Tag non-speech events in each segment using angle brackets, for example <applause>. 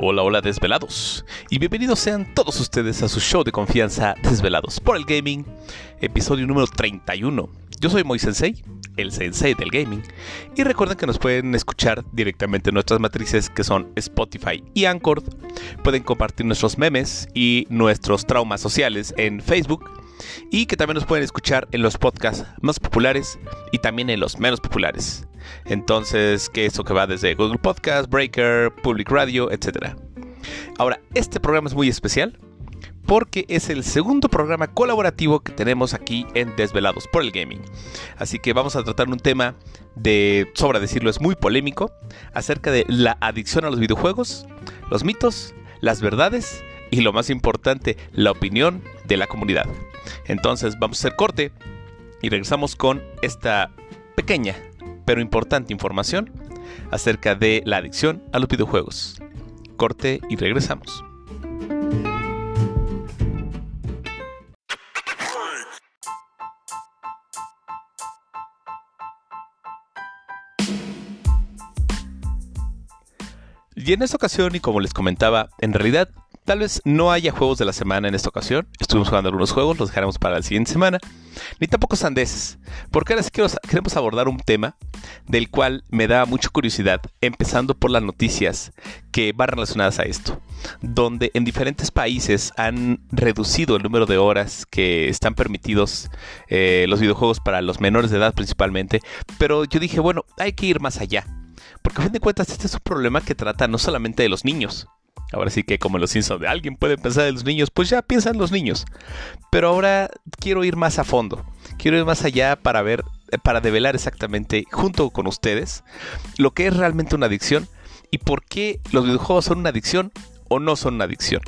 Hola, hola desvelados. Y bienvenidos sean todos ustedes a su show de confianza Desvelados por el Gaming, episodio número 31. Yo soy Moy Sensei, el sensei del gaming. Y recuerden que nos pueden escuchar directamente en nuestras matrices que son Spotify y Anchor. Pueden compartir nuestros memes y nuestros traumas sociales en Facebook. Y que también nos pueden escuchar en los podcasts más populares y también en los menos populares. Entonces, que eso que va desde Google Podcast, Breaker, Public Radio, etc. Ahora, este programa es muy especial porque es el segundo programa colaborativo que tenemos aquí en Desvelados por el Gaming. Así que vamos a tratar un tema de, sobra decirlo, es muy polémico, acerca de la adicción a los videojuegos, los mitos, las verdades y lo más importante, la opinión de la comunidad. Entonces vamos a hacer corte y regresamos con esta pequeña pero importante información acerca de la adicción a los videojuegos. Corte y regresamos. Y en esta ocasión, y como les comentaba, en realidad tal vez no haya juegos de la semana en esta ocasión. Estuvimos jugando algunos juegos, los dejaremos para la siguiente semana. Ni tampoco sandeces, porque ahora sí queremos abordar un tema del cual me da mucha curiosidad, empezando por las noticias que van relacionadas a esto, donde en diferentes países han reducido el número de horas que están permitidos eh, los videojuegos para los menores de edad principalmente, pero yo dije, bueno, hay que ir más allá porque a fin de cuentas este es un problema que trata no solamente de los niños. Ahora sí que como los Simpsons de alguien puede pensar en los niños, pues ya piensan los niños. Pero ahora quiero ir más a fondo. Quiero ir más allá para ver, eh, para develar exactamente junto con ustedes lo que es realmente una adicción y por qué los videojuegos son una adicción o no son una adicción.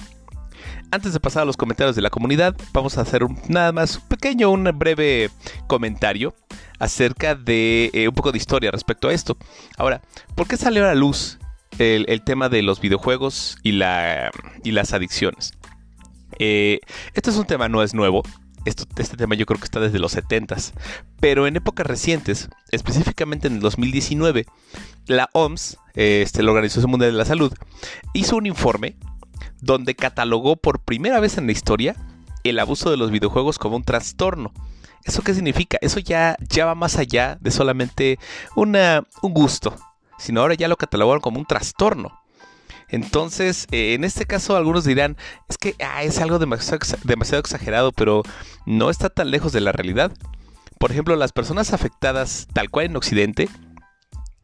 Antes de pasar a los comentarios de la comunidad, vamos a hacer nada más un pequeño, un breve comentario acerca de eh, un poco de historia respecto a esto. Ahora, ¿por qué salió a la luz el, tema de los videojuegos y, la, y las adicciones? Este es un tema, no es nuevo. este tema yo creo que está desde los 70s. Pero en épocas recientes, específicamente en el 2019, la OMS, este, la Organización Mundial de la Salud, hizo un informe donde catalogó por primera vez en la historia el abuso de los videojuegos como un trastorno. ¿Eso qué significa? Eso ya, ya va más allá de solamente una, un gusto, sino ahora ya lo catalogaron como un trastorno. Entonces, eh, en este caso algunos dirán, es que ah, es algo demasiado, exagerado, pero no está tan lejos de la realidad. Por ejemplo, las personas afectadas, tal cual en Occidente,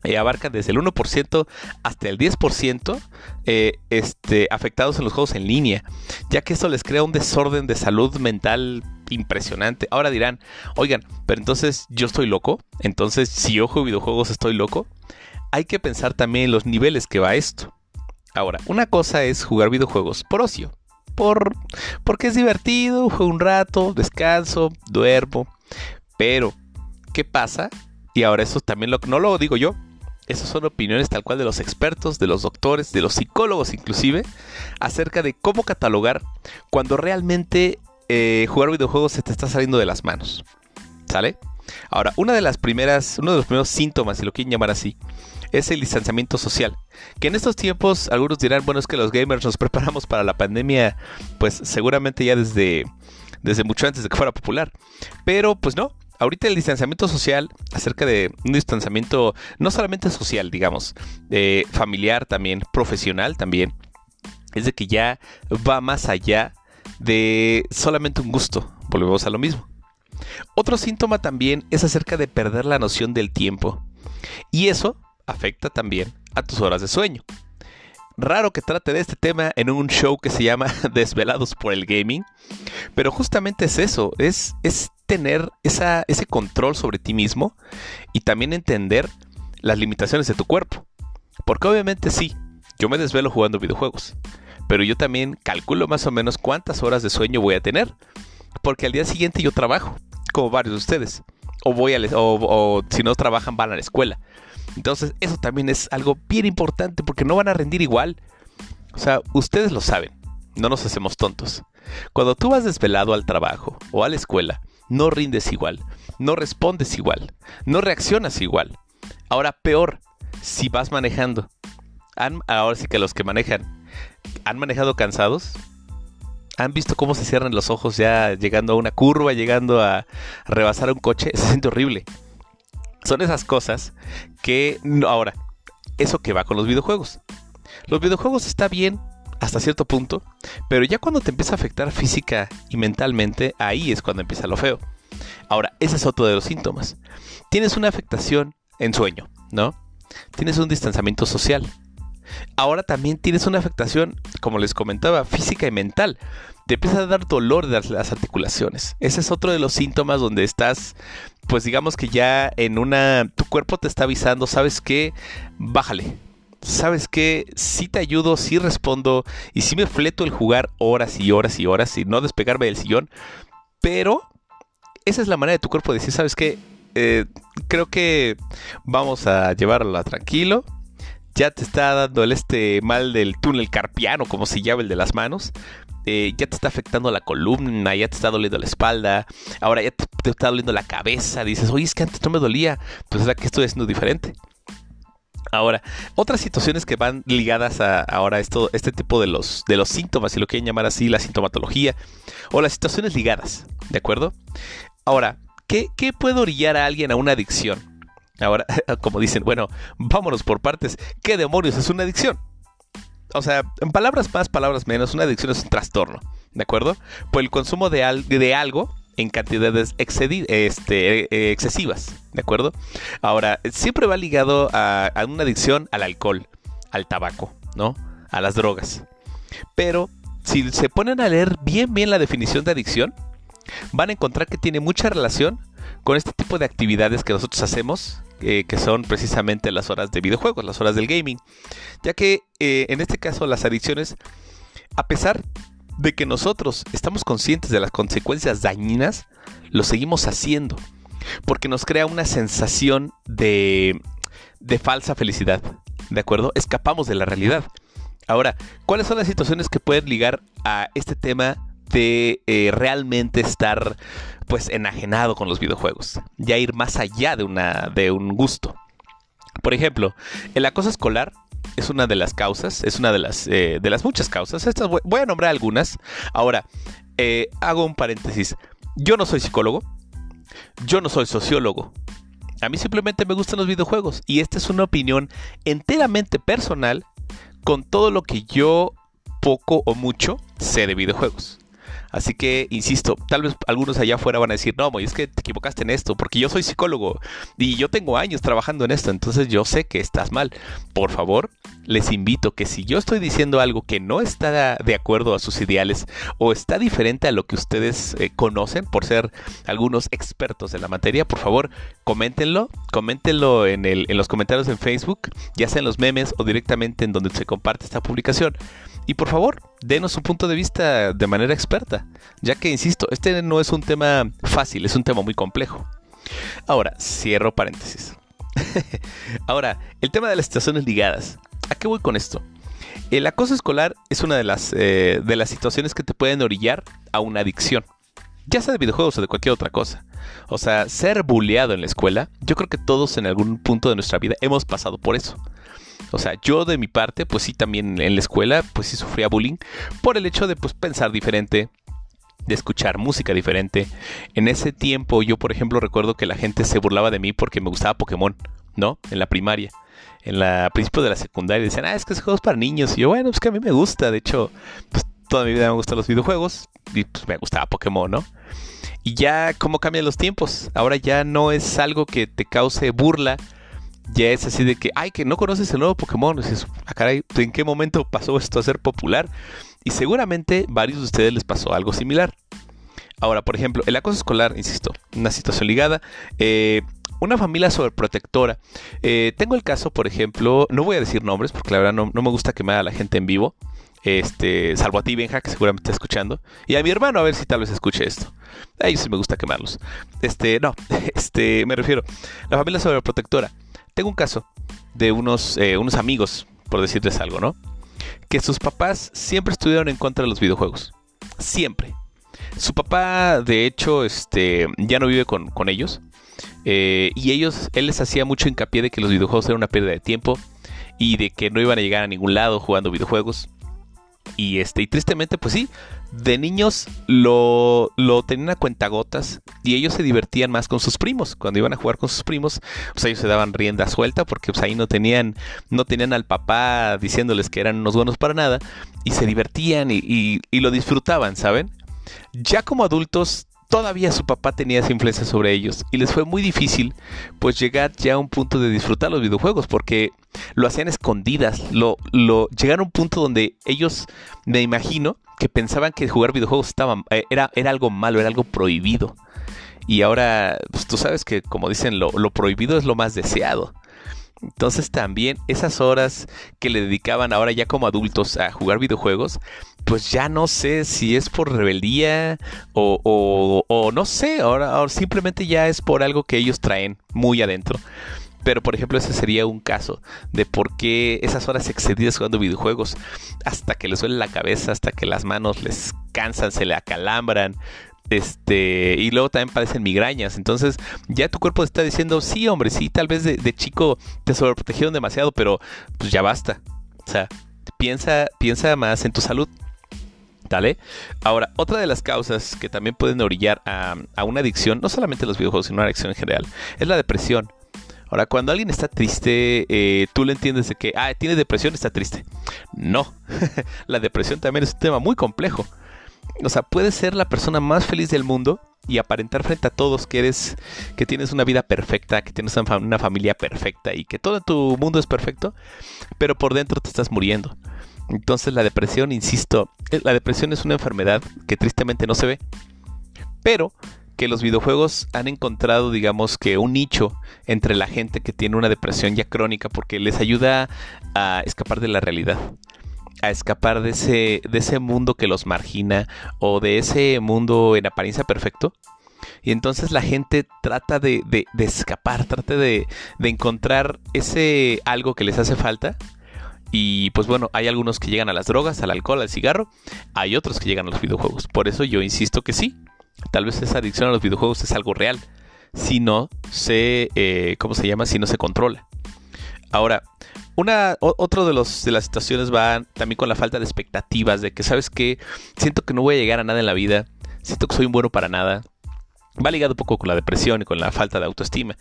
eh, abarcan desde el 1% hasta el 10% eh, este, afectados en los juegos en línea, ya que esto les crea un desorden de salud mental impresionante. Ahora dirán, oigan, pero entonces yo estoy loco, entonces si yo juego videojuegos estoy loco. Hay que pensar también en los niveles que va esto. Ahora, una cosa es jugar videojuegos por ocio, por, porque es divertido, juego un rato, descanso, duermo, pero ¿qué pasa? Y ahora eso también lo, no lo digo yo, esas son opiniones tal cual de los expertos, de los doctores, de los psicólogos inclusive, acerca de cómo catalogar cuando realmente eh, jugar videojuegos se te está saliendo de las manos. ¿Sale? Ahora, una de las primeras, uno de los primeros síntomas, si lo quieren llamar así, es el distanciamiento social. Que en estos tiempos algunos dirán, bueno, es que los gamers nos <laughs> preparamos para la pandemia, pues seguramente ya desde, desde mucho antes de que fuera popular. Pero pues no, ahorita el distanciamiento social, acerca de un distanciamiento no solamente social, digamos, eh, familiar también, profesional también, es de que ya va más allá de solamente un gusto. Volvemos a lo mismo. Otro síntoma también es acerca de perder la noción del tiempo. Y eso afecta también a tus horas de sueño. Raro que trate de este tema en un show que se llama <laughs> Desvelados por el Gaming, pero justamente es eso, es, es tener esa, ese control sobre ti mismo y también entender las limitaciones de tu cuerpo. Porque obviamente sí, yo me desvelo jugando videojuegos, pero yo también calculo más o menos cuántas horas de sueño voy a tener, porque al día siguiente yo trabajo, como varios de ustedes, o voy a, o, o si no trabajan van a la escuela. Entonces, eso también es algo bien importante porque no van a rendir igual. O sea, ustedes lo saben, no nos hacemos tontos. Cuando tú vas desvelado al trabajo o a la escuela, no rindes igual, no respondes igual, no reaccionas igual. Ahora, peor, si vas manejando. Ahora sí que los que manejan, ¿Han manejado cansados? ¿Han visto cómo se cierran los ojos ya llegando a una curva, llegando a rebasar un coche? <laughs> Se siente horrible. Son esas cosas que... Ahora, eso que va con los videojuegos. Los videojuegos está bien hasta cierto punto, pero ya cuando te empieza a afectar física y mentalmente, ahí es cuando empieza lo feo. Ahora, ese es otro de los síntomas. Tienes una afectación en sueño, ¿no? Tienes un distanciamiento social. Ahora también tienes una afectación, como les comentaba, física y mental. Te empieza a dar dolor de las articulaciones. Ese es otro de los síntomas donde estás, pues digamos que ya en una... Tu cuerpo te está avisando, ¿sabes qué? Bájale, ¿sabes qué? Sí te ayudo, sí respondo y sí me fleto el jugar horas y horas y horas y no despegarme del sillón, pero esa es la manera de tu cuerpo de decir, ¿sabes qué? Eh, creo que vamos a llevarla tranquilo. Ya te está dando el este mal del túnel carpiano, como se llama el de las manos. Eh, ya te está afectando la columna, ya te está doliendo la espalda, ahora ya te, está doliendo la cabeza. Dices, oye, es que antes no me dolía, pues es que estoy haciendo diferente. Ahora, otras situaciones que van ligadas a ahora esto, este tipo de los, de los síntomas, si lo quieren llamar así, la sintomatología, o las situaciones ligadas, ¿de acuerdo? Ahora, ¿qué, qué puede orillar a alguien a una adicción? Ahora, <laughs> como dicen, bueno, vámonos por partes. ¿Qué demonios es una adicción? O sea, en palabras más, palabras menos, una adicción es un trastorno, ¿de acuerdo? Por el consumo de, de algo en cantidades este, eh, excesivas, ¿de acuerdo? Ahora, siempre va ligado a, a, una adicción al alcohol, al tabaco, ¿no? A las drogas. Pero si se ponen a leer bien bien la definición de adicción, van a encontrar que tiene mucha relación con este tipo de actividades que nosotros hacemos, eh, que son precisamente las horas de videojuegos, las horas del gaming. Ya que eh, en este caso las adicciones, a pesar de que nosotros estamos conscientes de las consecuencias dañinas, lo seguimos haciendo. Porque nos crea una sensación de, de falsa felicidad. ¿De acuerdo? Escapamos de la realidad. Ahora, ¿cuáles son las situaciones que pueden ligar a este tema de eh, realmente estar pues enajenado con los videojuegos? Ya ir más allá de, una, de un gusto. Por ejemplo, el acoso escolar es una de las causas, es una de las, eh, de las muchas causas. Estas voy, a nombrar algunas. Ahora, eh, hago un paréntesis. Yo no soy psicólogo, yo no soy sociólogo. A mí simplemente me gustan los videojuegos y esta es una opinión enteramente personal con todo lo que yo poco o mucho sé de videojuegos. Así que, insisto, tal vez algunos allá afuera van a decir, no, es que te equivocaste en esto, porque yo soy psicólogo y yo tengo años trabajando en esto, entonces yo sé que estás mal. Por favor, les invito que si yo estoy diciendo algo que no está de acuerdo a sus ideales o está diferente a lo que ustedes eh, conocen por ser algunos expertos en la materia, por favor, coméntenlo, coméntenlo en, el, en los comentarios en Facebook, ya sea en los memes o directamente en donde se comparte esta publicación. Y por favor, denos un punto de vista de manera experta, ya que, insisto, este no es un tema fácil, es un tema muy complejo. Ahora, cierro paréntesis. <laughs> Ahora, el tema de las situaciones ligadas. ¿A qué voy con esto? El acoso escolar es una de las, eh, de las situaciones que te pueden orillar a una adicción, ya sea de videojuegos o de cualquier otra cosa. O sea, ser bulleado en la escuela, yo creo que todos en algún punto de nuestra vida hemos pasado por eso. O sea, yo de mi parte, pues sí, también en la escuela, pues sí sufría bullying por el hecho de pues pensar diferente, de escuchar música diferente. En ese tiempo yo, por ejemplo, recuerdo que la gente se burlaba de mí porque me gustaba Pokémon, ¿no? En la primaria. En la principio de la secundaria decían, ah, es que es juegos para niños. Y yo, bueno, pues que a mí me gusta. De hecho, pues toda mi vida me gustan los videojuegos y pues me gustaba Pokémon, ¿no? Y ya cómo cambian los tiempos. Ahora ya no es algo que te cause burla, ya es así de que, ay, que no conoces el nuevo Pokémon. dices, ah, caray, ¿en qué momento pasó esto a ser popular? Y seguramente varios de ustedes les pasó algo similar. Ahora, por ejemplo, el acoso escolar, insisto, una situación ligada. Eh, una familia sobreprotectora. Eh, tengo el caso, por ejemplo, no voy a decir nombres porque la verdad no, me gusta quemar a la gente en vivo. Este, salvo a ti, Benja, que seguramente está escuchando. Y a mi hermano, a ver si tal vez escuche esto. A ellos sí me gusta quemarlos. Este, no, <laughs> este, me refiero. La familia sobreprotectora. Tengo un caso de unos, eh, unos amigos, por decirles algo, ¿no? Que sus papás siempre estuvieron en contra de los videojuegos. Siempre. Su papá, de hecho, este, ya no vive con, ellos. Eh, y ellos, él les hacía mucho hincapié de que los videojuegos eran una pérdida de tiempo y de que no iban a llegar a ningún lado jugando videojuegos. Y este, y tristemente, pues sí, de niños lo, lo tenían a cuentagotas y ellos se divertían más con sus primos. Cuando iban a jugar con sus primos, pues ellos se daban rienda suelta porque pues ahí no tenían, no tenían al papá diciéndoles que eran unos buenos para nada y se divertían y, y lo disfrutaban, ¿saben? Ya como adultos todavía su papá tenía esa influencia sobre ellos y les fue muy difícil pues llegar ya a un punto de disfrutar los videojuegos porque lo hacían escondidas, lo, lo llegaron a un punto donde ellos, me imagino, que pensaban que jugar videojuegos estaba, eh, era, era algo malo, era algo prohibido. Y ahora, pues tú sabes que como dicen, lo, lo prohibido es lo más deseado. Entonces también esas horas que le dedicaban ahora ya como adultos a jugar videojuegos, pues ya no sé si es por rebeldía o, o, no sé, ahora, ahora, simplemente ya es por algo que ellos traen muy adentro. Pero por ejemplo ese sería un caso de por qué esas horas excedidas jugando videojuegos, hasta que les duele la cabeza, hasta que las manos les cansan, se le acalambran, este, y luego también padecen migrañas. Entonces, ya tu cuerpo está diciendo, sí, hombre, sí, tal vez de, chico te sobreprotegieron demasiado, pero pues ya basta. O sea, piensa, piensa más en tu salud. ¿Dale? Ahora, otra de las causas que también pueden orillar a, una adicción, no solamente los videojuegos, sino una adicción en general, es la depresión. Ahora, cuando alguien está triste, eh, tú le entiendes de que, ah, tiene depresión, está triste. No, <laughs> la depresión también es un tema muy complejo. O sea, puedes ser la persona más feliz del mundo y aparentar frente a todos que eres, que tienes una vida perfecta, que tienes una familia perfecta y que todo tu mundo es perfecto, pero por dentro te estás muriendo. Entonces la depresión, insisto, eh, la depresión es una enfermedad que tristemente no se ve, pero que los videojuegos han encontrado, digamos que un nicho entre la gente que tiene una depresión ya crónica porque les ayuda a escapar de la realidad a escapar de ese, de ese mundo que los margina o de ese mundo en apariencia perfecto. Y entonces la gente trata de, de, escapar, trata de, de, encontrar ese algo que les hace falta. Y pues bueno, hay algunos que llegan a las drogas, al alcohol, al cigarro. Hay otros que llegan a los videojuegos. Por eso yo insisto que sí. Tal vez esa adicción a los videojuegos es algo real. Si no se, eh, ¿cómo se llama? Si no se controla. Ahora, una, otro de, los, de las situaciones va también con la falta de expectativas, de que, ¿sabes que Siento que no voy a llegar a nada en la vida, siento que soy un bueno para nada. Va ligado un poco con la depresión y con la falta de autoestima.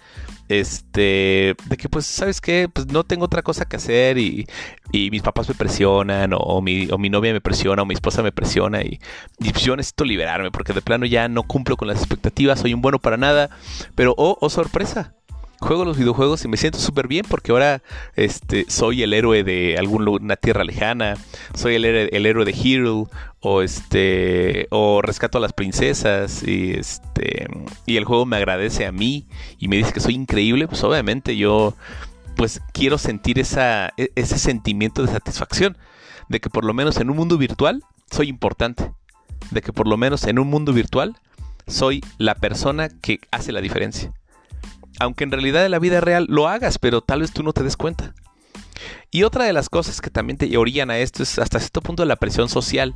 Este, de que pues, ¿sabes qué? Pues no tengo otra cosa que hacer y, y mis papás me presionan o, mi, o mi novia me presiona o mi esposa me presiona y, pues, yo necesito liberarme porque de plano ya no cumplo con las expectativas, soy un bueno para nada. Pero, oh, oh sorpresa, juego los videojuegos y me siento súper bien porque ahora este, soy el héroe de alguna tierra lejana, soy el, héroe de Hero o este o rescato a las princesas y este y el juego me agradece a mí y me dice que soy increíble, pues obviamente yo pues quiero sentir esa, e, ese sentimiento de satisfacción de que por lo menos en un mundo virtual soy importante, de que por lo menos en un mundo virtual soy la persona que hace la diferencia aunque en realidad en la vida real lo hagas, pero tal vez tú no te des cuenta. Y otra de las cosas que también te orillan a esto es hasta cierto punto la presión social.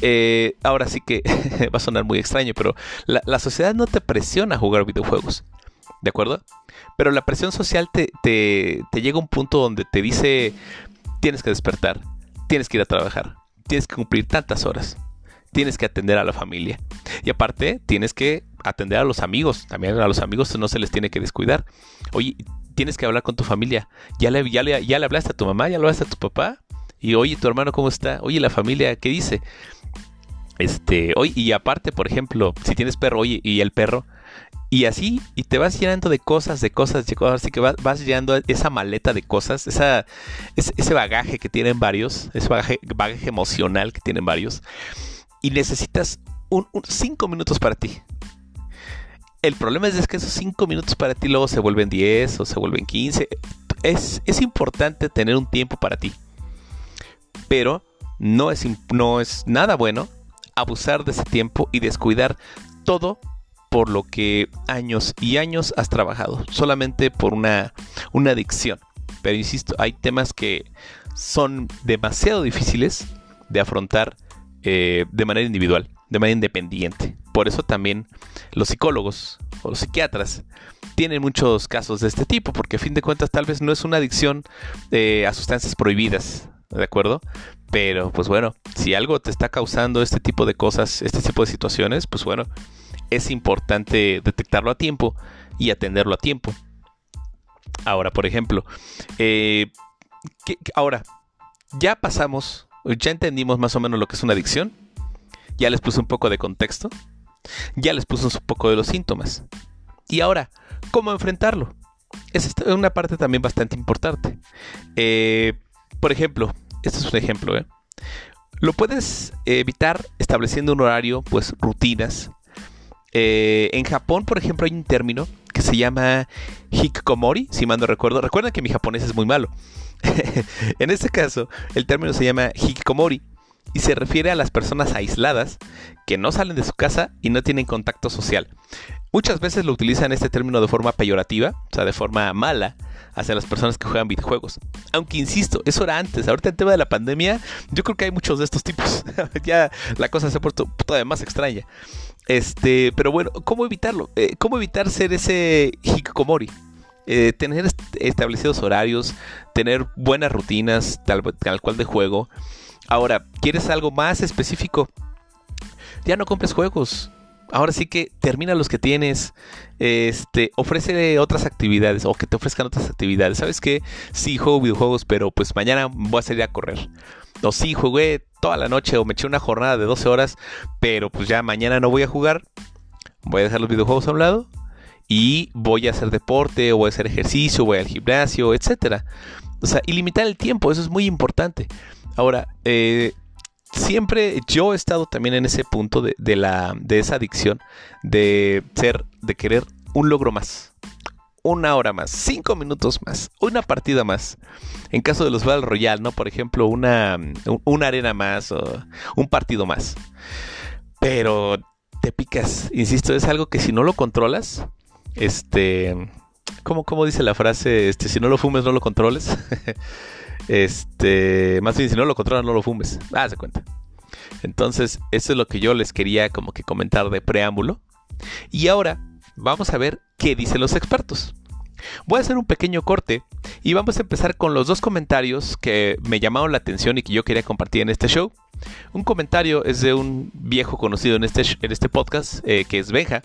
Eh, ahora sí que <laughs> va a sonar muy extraño, pero la, sociedad no te presiona a jugar videojuegos, ¿de acuerdo? Pero la presión social te, te, te llega a un punto donde te dice, tienes que despertar, tienes que ir a trabajar, tienes que cumplir tantas horas, tienes que atender a la familia. Y aparte, tienes que atender a los amigos. También a los amigos no se les tiene que descuidar. Oye, tienes que hablar con tu familia. ¿Ya le, ya le, ya le hablaste a tu mamá? ¿Ya le hablaste a tu papá? Y oye, tu hermano, ¿cómo está? Oye, la familia, ¿qué dice? Este, oye, y aparte, por ejemplo, si tienes perro, oye, y el perro, y así, y te vas llenando de cosas, de cosas, de cosas, así que vas, llenando esa maleta de cosas, esa, ese, bagaje que tienen varios, ese bagaje, bagaje, emocional que tienen varios, y necesitas un, cinco minutos para ti. El problema es que esos 5 minutos para ti luego se vuelven 10 o se vuelven 15. Es, es importante tener un tiempo para ti. Pero no es, no es nada bueno abusar de ese tiempo y descuidar todo por lo que años y años has trabajado. Solamente por una, una adicción. Pero insisto, hay temas que son demasiado difíciles de afrontar eh, de manera individual, de manera independiente. Por eso también los psicólogos o los psiquiatras tienen muchos casos de este tipo, porque a fin de cuentas tal vez no es una adicción eh, a sustancias prohibidas, ¿de acuerdo? Pero pues bueno, si algo te está causando este tipo de cosas, este tipo de situaciones, pues bueno, es importante detectarlo a tiempo y atenderlo a tiempo. Ahora, por ejemplo, eh, ahora, ya pasamos, ya entendimos más o menos lo que es una adicción, ya les puse un poco de contexto, ya les puse un poco de los síntomas. Y ahora, ¿cómo enfrentarlo? Es una parte también bastante importante. Eh, por ejemplo, este es un ejemplo. ¿eh? Lo puedes evitar estableciendo un horario, pues rutinas. Eh, en Japón, por ejemplo, hay un término que se llama hikikomori, si mal no recuerdo. Recuerden que mi japonés es muy malo. <laughs> en este caso, el término se llama hikikomori y se refiere a las personas aisladas que no salen de su casa y no tienen contacto social. Muchas veces lo utilizan este término de forma peyorativa, o sea, de forma mala, hacia las personas que juegan videojuegos. Aunque insisto, eso era antes. Ahorita el tema de la pandemia, yo creo que hay muchos de estos tipos. <laughs> ya la cosa se ha puesto todavía más extraña. Este, pero bueno, ¿cómo evitarlo? Eh, ¿Cómo evitar ser ese hikikomori? Eh, tener establecidos horarios, tener buenas rutinas, tal, tal cual de juego. Ahora, ¿quieres algo más específico? Ya no compres juegos ahora sí que termina los que tienes, este, ofrece otras actividades o que te ofrezcan otras actividades. ¿Sabes qué? Sí, juego videojuegos, pero pues mañana voy a salir a correr. O sí, jugué toda la noche o me eché una jornada de 12 horas, pero pues ya mañana no voy a jugar. Voy a dejar los videojuegos a un lado y voy a hacer deporte o voy a hacer ejercicio, voy al gimnasio, etcétera. O sea, y limitar el tiempo, eso es muy importante. Ahora, eh, siempre yo he estado también en ese punto de, la, de esa adicción, de ser, de querer un logro más. Una hora más, cinco minutos más, una partida más. En caso de los Battle Royale, ¿no? Por ejemplo, una, una arena más o un partido más. Pero te picas, insisto, es algo que si no lo controlas, este, ¿cómo, cómo dice la frase? Este, si no lo fumes, no lo controles. <laughs> Este, más bien, si no lo controlas, no lo fumes. Ah, se cuenta. Entonces, eso es lo que yo les quería como que comentar de preámbulo. Y ahora vamos a ver qué dicen los expertos. Voy a hacer un pequeño corte y vamos a empezar con los dos comentarios que me llamaron la atención y que yo quería compartir en este show. Un comentario es de un viejo conocido en este, en este podcast, eh, que es Benja.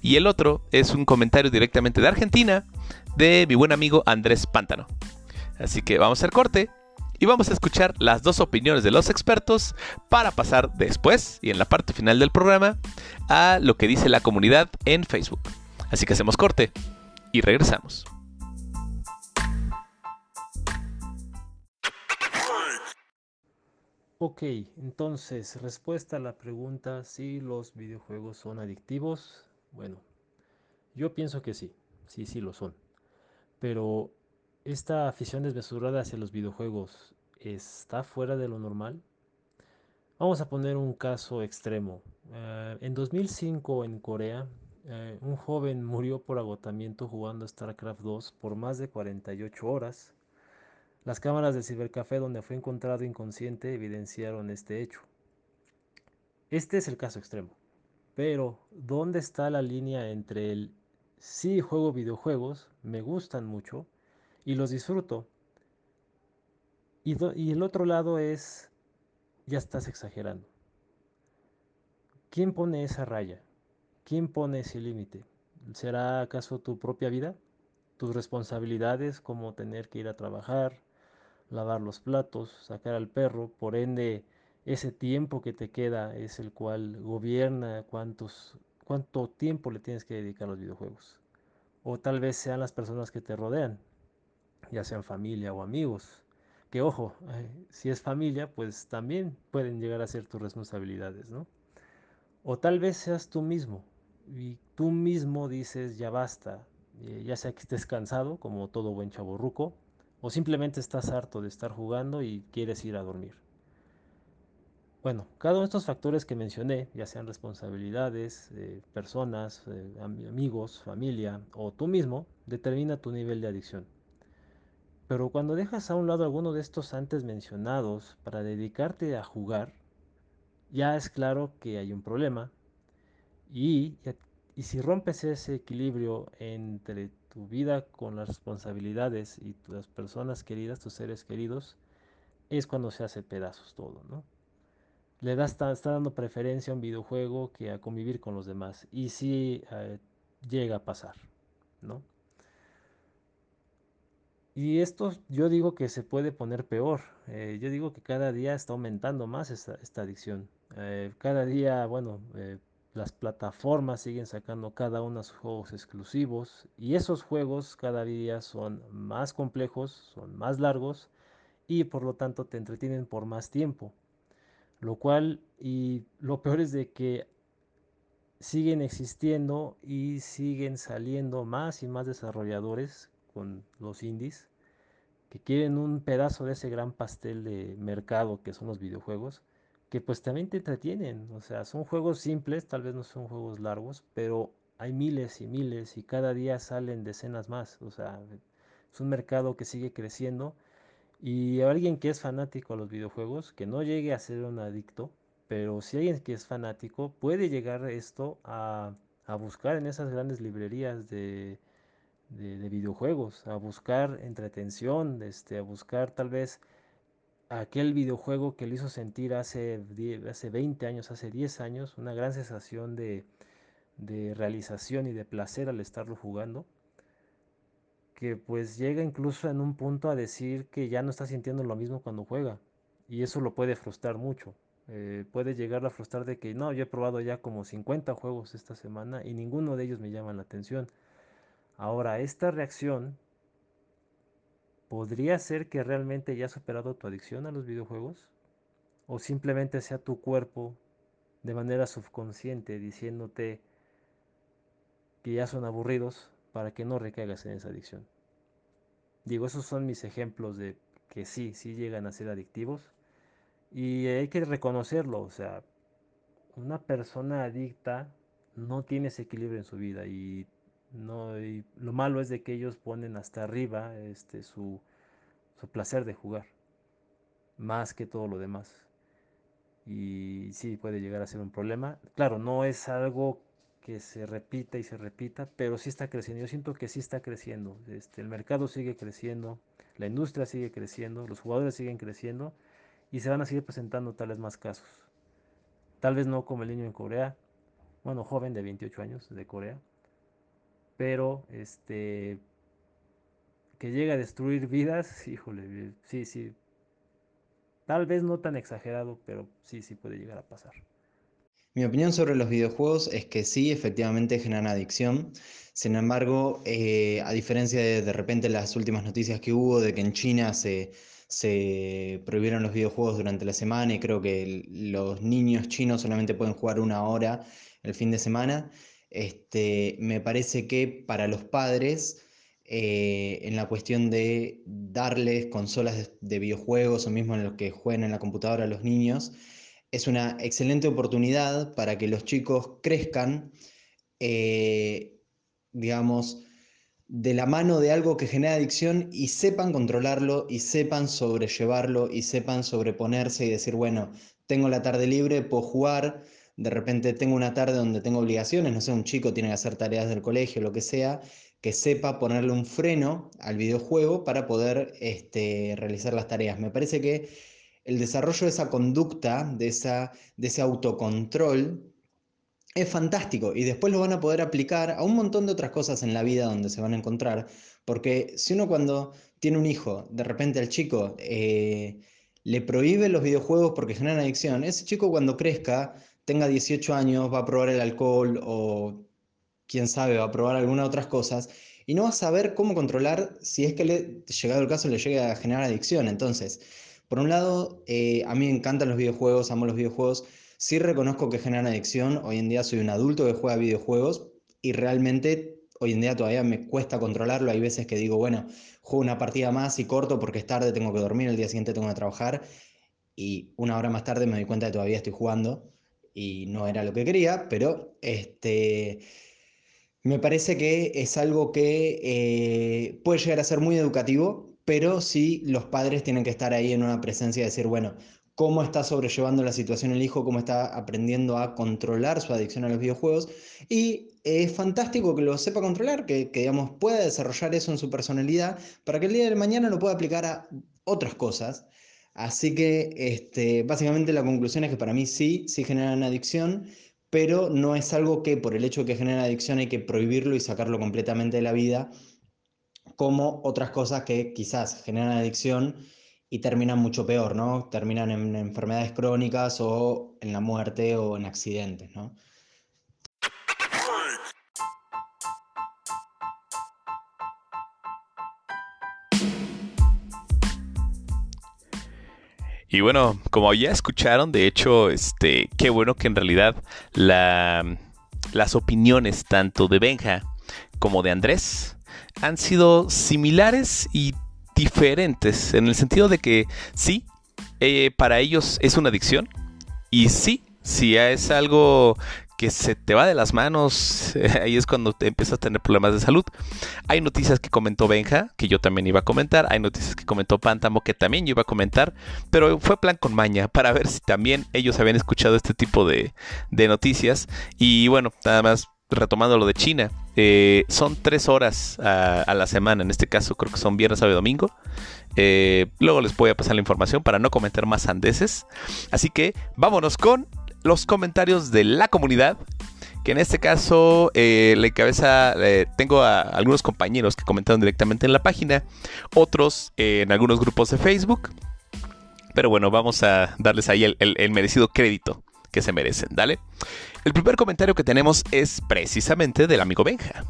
Y el otro es un comentario directamente de Argentina, de mi buen amigo Andrés Pántano. Así que vamos a hacer corte y vamos a escuchar las dos opiniones de los expertos para pasar después y en la parte final del programa a lo que dice la comunidad en Facebook. Así que hacemos corte y regresamos. Ok, entonces, respuesta a la pregunta si los videojuegos son adictivos. Bueno, yo pienso que sí, sí, sí lo son. Pero esta afición desmesurada hacia los videojuegos está fuera de lo normal? Vamos a poner un caso extremo. Eh, en 2005 en Corea, eh, un joven murió por agotamiento jugando StarCraft 2 por más de 48 horas. Las cámaras del cibercafé donde fue encontrado inconsciente evidenciaron este hecho. Este es el caso extremo. Pero, ¿dónde está la línea entre el sí juego videojuegos, me gustan mucho, y los disfruto. Y, el otro lado es, ya estás exagerando. ¿Quién pone esa raya? ¿Quién pone ese límite? ¿Será acaso tu propia vida? ¿Tus responsabilidades como tener que ir a trabajar, lavar los platos, sacar al perro? Por ende, ese tiempo que te queda es el cual gobierna cuántos, cuánto tiempo le tienes que dedicar a los videojuegos. O tal vez sean las personas que te rodean ya sean familia o amigos. Que ojo, eh, si es familia, pues también pueden llegar a ser tus responsabilidades, ¿no? O tal vez seas tú mismo y tú mismo dices ya basta, eh, ya sea que estés cansado, como todo buen chaborruco, o simplemente estás harto de estar jugando y quieres ir a dormir. Bueno, cada uno de estos factores que mencioné, ya sean responsabilidades, eh, personas, amigos, familia o tú mismo, determina tu nivel de adicción. Pero cuando dejas a un lado alguno de estos antes mencionados para dedicarte a jugar, ya es claro que hay un problema. Y, y si rompes ese equilibrio entre tu vida con las responsabilidades y las personas queridas, tus seres queridos, es cuando se hace pedazos todo, ¿no? Le da, está, está dando preferencia a un videojuego que a convivir con los demás. Y sí eh, llega a pasar, ¿no? Y esto yo digo que se puede poner peor. Eh, yo digo que cada día está aumentando más esta, adicción. Eh, cada día, bueno, eh, las plataformas siguen sacando cada uno sus juegos exclusivos y esos juegos cada día son más complejos, son más largos y por lo tanto te entretienen por más tiempo. Lo cual, y lo peor es de que siguen existiendo y siguen saliendo más y más desarrolladores con los indies que quieren un pedazo de ese gran pastel de mercado que son los videojuegos, que pues también te entretienen, o sea, son juegos simples, tal vez no son juegos largos, pero hay miles y miles y cada día salen decenas más, o sea, es un mercado que sigue creciendo. Y alguien que es fanático a los videojuegos, que no llegue a ser un adicto, pero si alguien que es fanático puede llegar esto a, a buscar en esas grandes librerías de, de, de videojuegos, a buscar entretención, este, a buscar tal vez aquel videojuego que le hizo sentir hace, hace 20 años, hace 10 años, una gran sensación de, de realización y de placer al estarlo jugando, que pues llega incluso en un punto a decir que ya no está sintiendo lo mismo cuando juega, y eso lo puede frustrar mucho. Eh, puede llegar a frustrar de que no, yo he probado ya como 50 juegos esta semana y ninguno de ellos me llama la atención. Ahora, esta reacción podría ser que realmente ya has superado tu adicción a los videojuegos o simplemente sea tu cuerpo de manera subconsciente diciéndote que ya son aburridos para que no recaigas en esa adicción. Digo, esos son mis ejemplos de que sí, sí llegan a ser adictivos y hay que reconocerlo, o sea, una persona adicta no tiene ese equilibrio en su vida y no y lo malo es de que ellos ponen hasta arriba este su, su placer de jugar más que todo lo demás. Y sí puede llegar a ser un problema. Claro no es algo que se repita y se repita pero sí está creciendo. Yo siento que sí está creciendo. Este el mercado sigue creciendo la industria sigue creciendo los jugadores siguen creciendo y se van a seguir presentando tal vez más casos. Tal vez no como el niño en Corea bueno joven de 28 años de Corea pero este que llega a destruir vidas, <laughs> híjole, sí, sí. Tal vez no tan exagerado, pero sí, sí puede llegar a pasar. Mi opinión sobre los videojuegos es que sí, efectivamente generan adicción. Sin embargo, eh, a diferencia de de repente las últimas noticias que hubo de que en China se, se prohibieron los videojuegos durante la semana y creo que los niños chinos solamente pueden jugar una hora el fin de semana, este, me parece que para los padres, eh, en la cuestión de darles consolas de, de videojuegos o mismo en los que jueguen en la computadora a los niños, es una excelente oportunidad para que los chicos crezcan, eh, digamos, de la mano de algo que genera adicción y sepan controlarlo y sepan sobrellevarlo y sepan sobreponerse y decir, bueno, tengo la tarde libre, puedo jugar, de repente tengo una tarde donde tengo obligaciones, no sé, un chico tiene que hacer tareas del colegio, lo que sea, que sepa ponerle un freno al videojuego para poder este, realizar las tareas. Me parece que el desarrollo de esa conducta, de, esa, de ese autocontrol, es fantástico y después lo van a poder aplicar a un montón de otras cosas en la vida donde se van a encontrar, porque si uno cuando tiene un hijo, de repente al chico eh, le prohíbe los videojuegos porque generan adicción, ese chico cuando crezca, tenga 18 años, va a probar el alcohol o quién sabe, va a probar algunas otras cosas y no va a saber cómo controlar si es que le, llegado el caso le llega a generar adicción. Entonces, por un lado, eh, a mí me encantan los videojuegos, amo los videojuegos, sí reconozco que generan adicción, hoy en día soy un adulto que juega videojuegos y realmente hoy en día todavía me cuesta controlarlo, hay veces que digo, bueno, juego una partida más y corto porque es tarde, tengo que dormir, el día siguiente tengo que trabajar y una hora más tarde me doy cuenta de que todavía estoy jugando y no era lo que quería, pero este, me parece que es algo que eh, puede llegar a ser muy educativo, pero sí los padres tienen que estar ahí en una presencia de decir, bueno, cómo está sobrellevando la situación el hijo, cómo está aprendiendo a controlar su adicción a los videojuegos. Y es fantástico que lo sepa controlar, que, que, digamos, pueda desarrollar eso en su personalidad para que el día de mañana lo pueda aplicar a otras cosas. Así que este, básicamente la conclusión es que para mí sí, sí generan adicción, pero no es algo que por el hecho de que generan adicción hay que prohibirlo y sacarlo completamente de la vida, como otras cosas que quizás generan adicción y terminan mucho peor, ¿no? Terminan en enfermedades crónicas o en la muerte o en accidentes, ¿no? Y bueno, como ya escucharon, de hecho, este, qué bueno que en realidad las opiniones tanto de Benja como de Andrés han sido similares y diferentes en el sentido de que sí, eh, para ellos es una adicción y sí, si es algo que se te va de las manos, <laughs> ahí es cuando te empiezas a tener problemas de salud. Hay noticias que comentó Benja, que yo también iba a comentar, hay noticias que comentó Pántamo, que también yo iba a comentar, pero fue plan con maña para ver si también ellos habían escuchado este tipo de, noticias. Y bueno, nada más retomando lo de China, eh, son tres horas a, la semana, en este caso creo que son viernes, sábado y domingo. Eh, luego les voy a pasar la información para no comentar más andeses. Así que vámonos con los comentarios de la comunidad. Que en este caso eh, cabeza, tengo a algunos compañeros que comentaron directamente en la página, otros en algunos grupos de Facebook. Pero bueno, vamos a darles ahí el, merecido crédito que se merecen. Dale. El primer comentario que tenemos es precisamente del amigo Benja.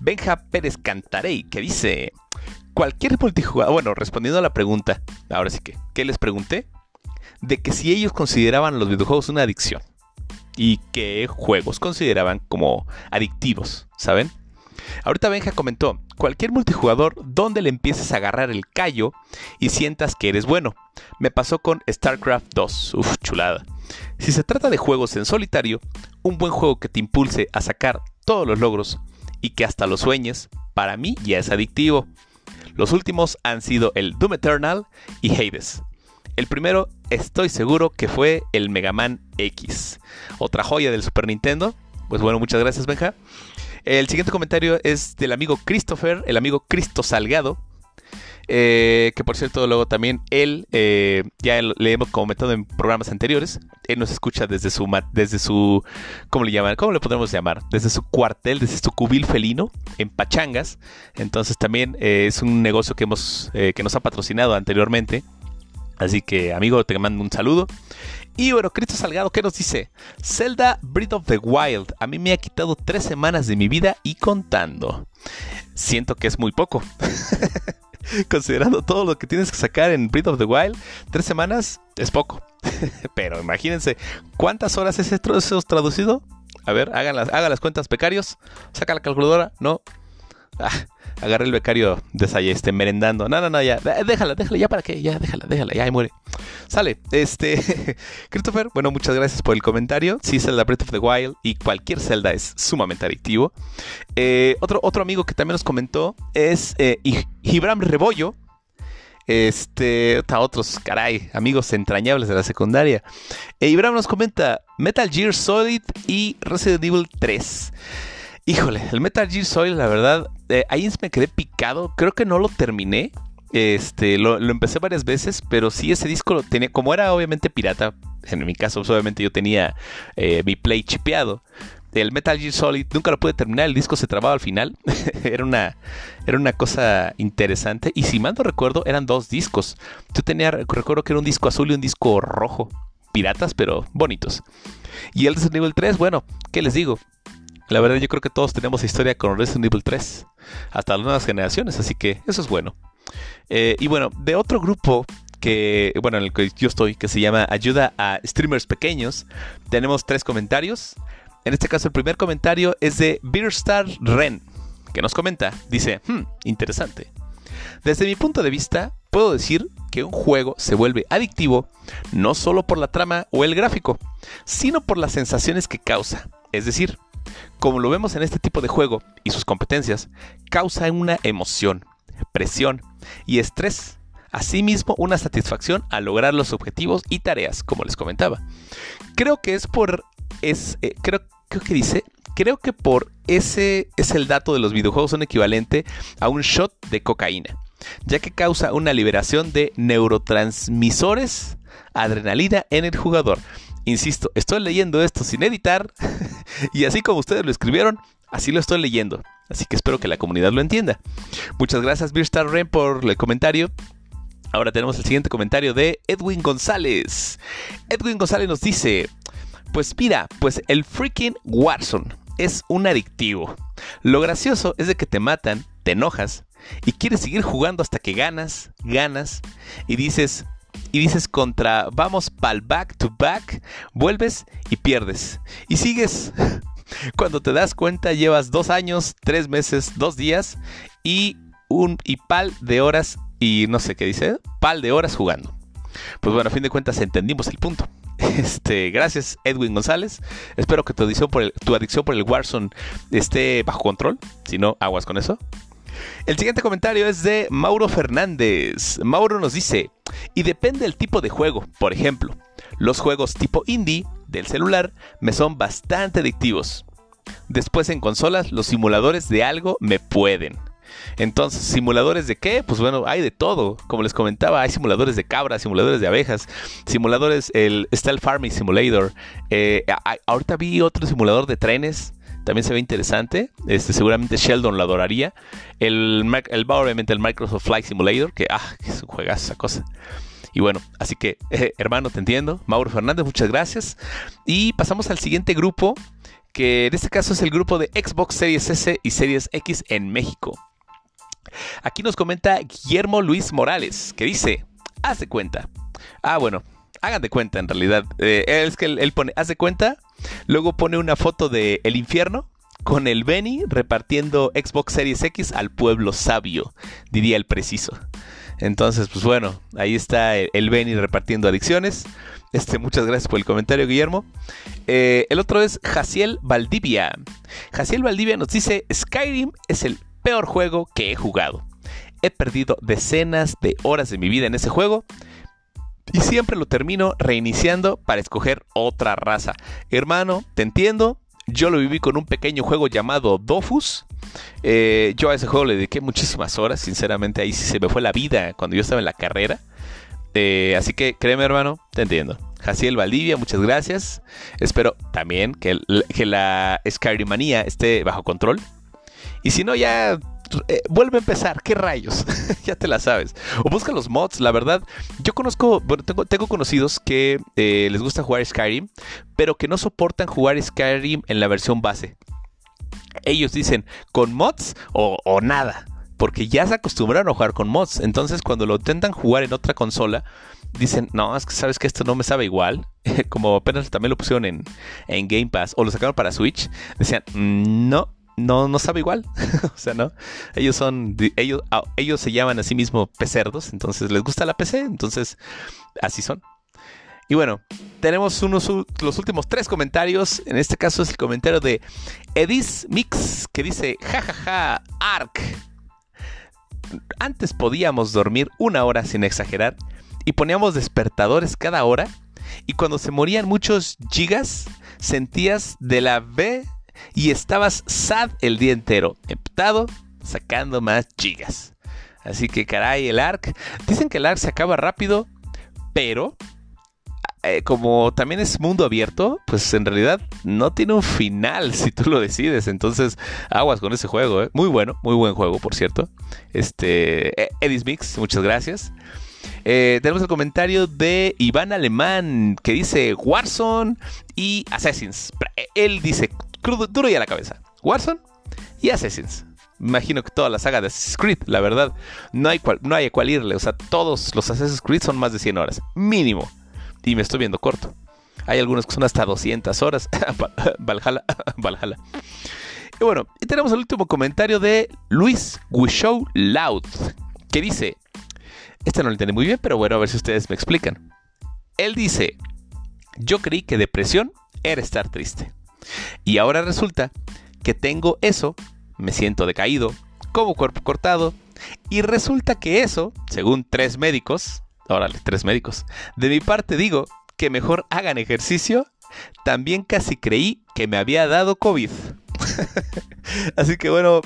Benja Pérez Cantarey, que dice: Cualquier multijugador. Bueno, respondiendo a la pregunta, ahora sí que, ¿qué les pregunté? De que si ellos consideraban los videojuegos una adicción y qué juegos consideraban como adictivos, ¿saben? Ahorita Benja comentó, cualquier multijugador donde le empieces a agarrar el callo y sientas que eres bueno. Me pasó con StarCraft 2, uff, chulada. Si se trata de juegos en solitario, un buen juego que te impulse a sacar todos los logros y que hasta los sueñes, para mí ya es adictivo. Los últimos han sido el Doom Eternal y Hades. El primero estoy seguro que fue el Mega Man X, otra joya del Super Nintendo. Pues bueno, muchas gracias Benja. El siguiente comentario es del amigo Christopher, el amigo Cristo Salgado. Eh, que por cierto, luego también él, eh, ya le hemos comentado en programas anteriores, él nos escucha desde su, desde su, ¿cómo le llaman? ¿Cómo le podemos llamar? Desde su cuartel, desde su cubil felino en Pachangas. Entonces también eh, es un negocio que, hemos, que nos ha patrocinado anteriormente Así que, amigo, te mando un saludo. Y bueno, Cristo Salgado, ¿qué nos dice? Zelda Breath of the Wild. A mí me ha quitado tres semanas de mi vida y contando. Siento que es muy poco. <laughs> Considerando todo lo que tienes que sacar en Breath of the Wild, tres semanas es poco. <laughs> Pero imagínense, ¿cuántas horas es eso traducido? A ver, hagan las, hagan las cuentas, becarios. Saca la calculadora. No. Ah, agarré el becario de este, merendando. No, no, no, ya, déjala, déjala, ya para qué, ya, déjala, déjala, ya, ahí muere. Sale, este, <laughs> Christopher, bueno, muchas gracias por el comentario. Sí, Zelda Breath of the Wild y cualquier Zelda es sumamente adictivo. Eh, otro, otro amigo que también nos comentó es eh, Rebollo. Este, otros, caray, amigos entrañables de la secundaria. E Ibram nos comenta Metal Gear Solid y Resident Evil 3. Híjole, el Metal Gear Solid, la verdad, eh, ahí me quedé picado. Creo que no lo terminé. Este, lo, empecé varias veces, pero sí ese disco lo tenía, como era obviamente pirata, en mi caso obviamente yo tenía eh, mi play chipeado. El Metal Gear Solid nunca lo pude terminar, el disco se trababa al final. <laughs> era, una, era una cosa interesante. Y si mal no recuerdo, eran dos discos. Yo tenía, recuerdo que era un disco azul y un disco rojo. Piratas, pero bonitos. Y el Resident Evil 3, bueno, ¿qué les digo? La verdad yo creo que todos tenemos historia con Resident Evil 3, hasta las nuevas generaciones, así que eso es bueno. Eh, y bueno, de otro grupo que, bueno, en el que yo estoy, que se llama Ayuda a Streamers Pequeños, tenemos tres comentarios. En este caso el primer comentario es de Beerstar Ren, que nos comenta, dice, hmm, interesante. Desde mi punto de vista, puedo decir que un juego se vuelve adictivo no solo por la trama o el gráfico, sino por las sensaciones que causa. Es decir, como lo vemos en este tipo de juego y sus competencias, causa una emoción, presión y estrés. Asimismo, una satisfacción al lograr los objetivos y tareas, como les comentaba. Creo que es por. Es, eh, creo, que dice. Creo que por ese es el dato de los videojuegos son equivalente a un shot de cocaína. ya que causa una liberación de neurotransmisores, adrenalina en el jugador. Insisto, estoy leyendo esto sin editar <laughs> y así como ustedes lo escribieron, así lo estoy leyendo. Así que espero que la comunidad lo entienda. Muchas gracias, Beerstar Ren, por el comentario. Ahora tenemos el siguiente comentario de Edwin González. Edwin González nos dice: Pues mira, pues el freaking Warzone es un adictivo. Lo gracioso es de que te matan, te enojas y quieres seguir jugando hasta que ganas, ganas y dices, y dices contra vamos pal back to back, vuelves y pierdes. Y sigues. <laughs> Cuando te das cuenta llevas dos años, tres meses, dos días y un y pal de horas y no sé qué dice, pal de horas jugando. Pues bueno, a fin de cuentas entendimos el punto. <laughs> Este, gracias Edwin González. Espero que tu adicción por el, tu adicción por el Warzone esté bajo control. Si no, aguas con eso. El siguiente comentario es de Mauro Fernández. Mauro nos dice, y depende del tipo de juego. Por ejemplo, los juegos tipo indie del celular me son bastante adictivos. Después en consolas, los simuladores de algo me pueden. Entonces, ¿simuladores de qué? Pues bueno, hay de todo. Como les comentaba, hay simuladores de cabras, simuladores de abejas, simuladores, el Stealth Farming Simulator. Eh, ahorita vi otro simulador de trenes también se ve interesante. Este, seguramente Sheldon lo adoraría. El, el obviamente el Microsoft Flight Simulator, que ah, es un juegazo esa cosa. Y bueno, así que, <laughs> eh, hermano, te entiendo. Mauro Fernández, muchas gracias. Y pasamos al siguiente grupo, que en este caso es el grupo de Xbox Series S y Series X en México. Aquí nos comenta Guillermo Luis Morales, que dice, haz de cuenta. Ah, bueno, hagan de cuenta en realidad. Eh, es que él, pone, haz de cuenta, luego pone una foto de El Infierno con el Benny repartiendo Xbox Series X al pueblo sabio, diría el preciso. Entonces, pues bueno, ahí está el, Benny repartiendo adicciones. Este, muchas gracias por el comentario, Guillermo. Eh, el otro es Jaciel Valdivia. Jaciel Valdivia nos dice: Skyrim es el peor juego que he jugado. He perdido decenas de horas de mi vida en ese juego y siempre lo termino reiniciando para escoger otra raza. Hermano, te entiendo. Yo lo viví con un pequeño juego llamado Dofus. Eh, yo a ese juego le dediqué muchísimas horas. Sinceramente, ahí sí se me fue la vida cuando yo estaba en la carrera. Eh, así que créeme, hermano, te entiendo. Jaciel Valdivia, muchas gracias. Espero también que, que la Skyrimanía esté bajo control. Y si no, ya eh, vuelve a empezar, ¿qué rayos? <laughs> ya te la sabes. O busca los mods, la verdad. Yo conozco, bueno, tengo, conocidos que eh, les gusta jugar Skyrim, pero que no soportan jugar Skyrim en la versión base. Ellos dicen, con mods o, nada. Porque ya se acostumbraron a jugar con mods. Entonces, cuando lo intentan jugar en otra consola, dicen, no, es que sabes que esto no me sabe igual. <laughs> Como apenas también lo pusieron en, en Game Pass o lo sacaron para Switch. Decían, mm, no, no, no sabe igual. <laughs> o sea, ¿no? Ellos son, ellos, ah, ellos se llaman a sí mismos pecerdos, entonces les gusta la PC, entonces así son. Y bueno, tenemos unos, los últimos tres comentarios. En este caso es el comentario de Edis Mix, que dice, jajaja, ARC. Antes podíamos dormir una hora sin exagerar y poníamos despertadores cada hora y cuando se morían muchos gigas sentías de la B y estabas sad el día entero, emputado, sacando más gigas. Así que caray, el ARC. Dicen que el ARC se acaba rápido, pero eh, como también es mundo abierto, pues en realidad no tiene un final si tú lo decides. Entonces, aguas con ese juego. ¿eh? Muy bueno, muy buen juego, por cierto. Este, eh, Edis Mix, muchas gracias. tenemos el comentario de Iván Alemán que dice Warzone y Assassins. Él dice duro y a la cabeza. Warzone y Assassins. Imagino que toda la saga de Assassin's Creed, la verdad, no hay, cual, no hay a cual irle. O sea, todos los Assassin's Creed son más de 100 horas, mínimo. Y me estoy viendo corto. Hay algunos que son hasta 200 horas. <laughs> Valhalla, <laughs> Valhalla. Y bueno, y tenemos el último comentario de Luis Wishow Loud, que dice, este no lo entendí muy bien, pero bueno, a ver si ustedes me explican. Él dice, yo creí que depresión era estar triste. Y ahora resulta que tengo eso, me siento decaído, como cuerpo cortado, y resulta que eso, según tres médicos, órale, tres médicos, de mi parte digo que mejor hagan ejercicio, también casi creí que me había dado COVID. <laughs> Así que bueno,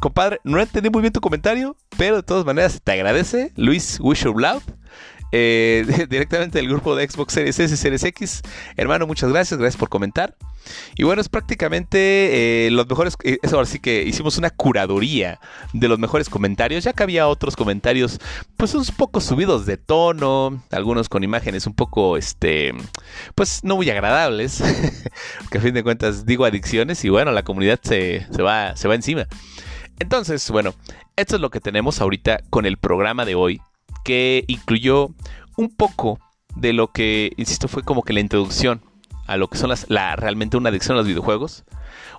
compadre, no entendí muy bien tu comentario, pero de todas maneras te agradece. Luis Wish Loud eh, <laughs> directamente del grupo de Xbox Series S y Series X. Hermano, muchas gracias, gracias por comentar. Y bueno, es prácticamente eh, los mejores, eh, eso ahora sí que hicimos una curaduría de los mejores comentarios, ya que había otros comentarios pues un poco subidos de tono, algunos con imágenes un poco, este, pues no muy agradables, <laughs> que a fin de cuentas digo adicciones y bueno, la comunidad se, se, va, se va encima. Entonces, bueno, esto es lo que tenemos ahorita con el programa de hoy que incluyó un poco de lo que, insisto, fue como que la introducción a lo que son las, la, realmente una adicción a los videojuegos,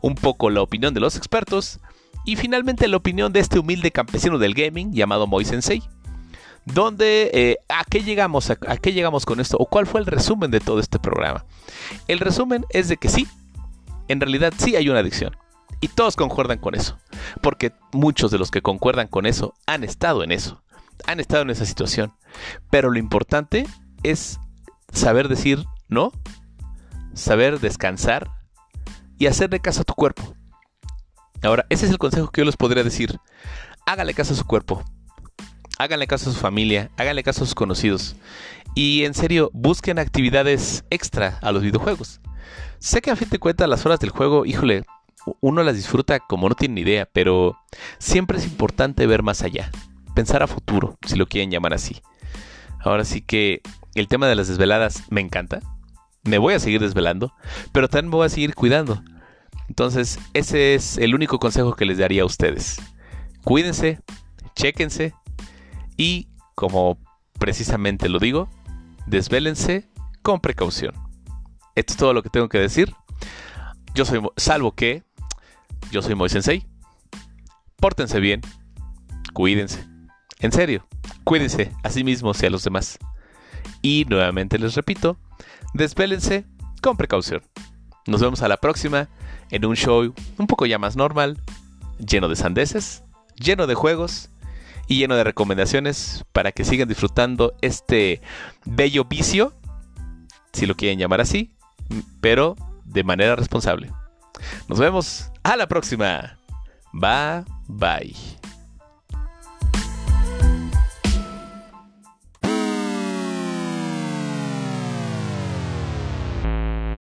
un poco la opinión de los expertos y finalmente la opinión de este humilde campesino del gaming llamado Moy Sensei. Donde, eh, ¿a, qué llegamos, a, qué llegamos con esto? ¿O cuál fue el resumen de todo este programa? El resumen es de que sí, en realidad sí hay una adicción. Y todos concuerdan con eso. Porque muchos de los que concuerdan con eso han estado en eso han estado en esa situación. Pero lo importante es saber decir no, saber descansar y hacerle caso a tu cuerpo. Ahora, ese es el consejo que yo les podría decir. Hágale caso a su cuerpo. Háganle caso a su familia, háganle caso a sus conocidos. Y en serio, busquen actividades extra a los videojuegos. Sé que a fin de cuentas las horas del juego, híjole, uno las disfruta como no tiene ni idea, pero siempre es importante ver más allá pensar a futuro, si lo quieren llamar así. Ahora sí que el tema de las desveladas me encanta. Me voy a seguir desvelando, pero también me voy a seguir cuidando. Entonces, ese es el único consejo que les daría a ustedes. Cuídense, chéquense y, como precisamente lo digo, desvélense con precaución. Esto es todo lo que tengo que decir. Yo soy, salvo que, yo soy Moisensei. Pórtense bien, cuídense en serio, cuídense a sí mismos y a los demás. Y nuevamente les repito, despélense con precaución. Nos vemos a la próxima en un show un poco ya más normal, lleno de sandeces, lleno de juegos y lleno de recomendaciones para que sigan disfrutando este bello vicio, si lo quieren llamar así, pero de manera responsable. Nos vemos a la próxima. Bye bye.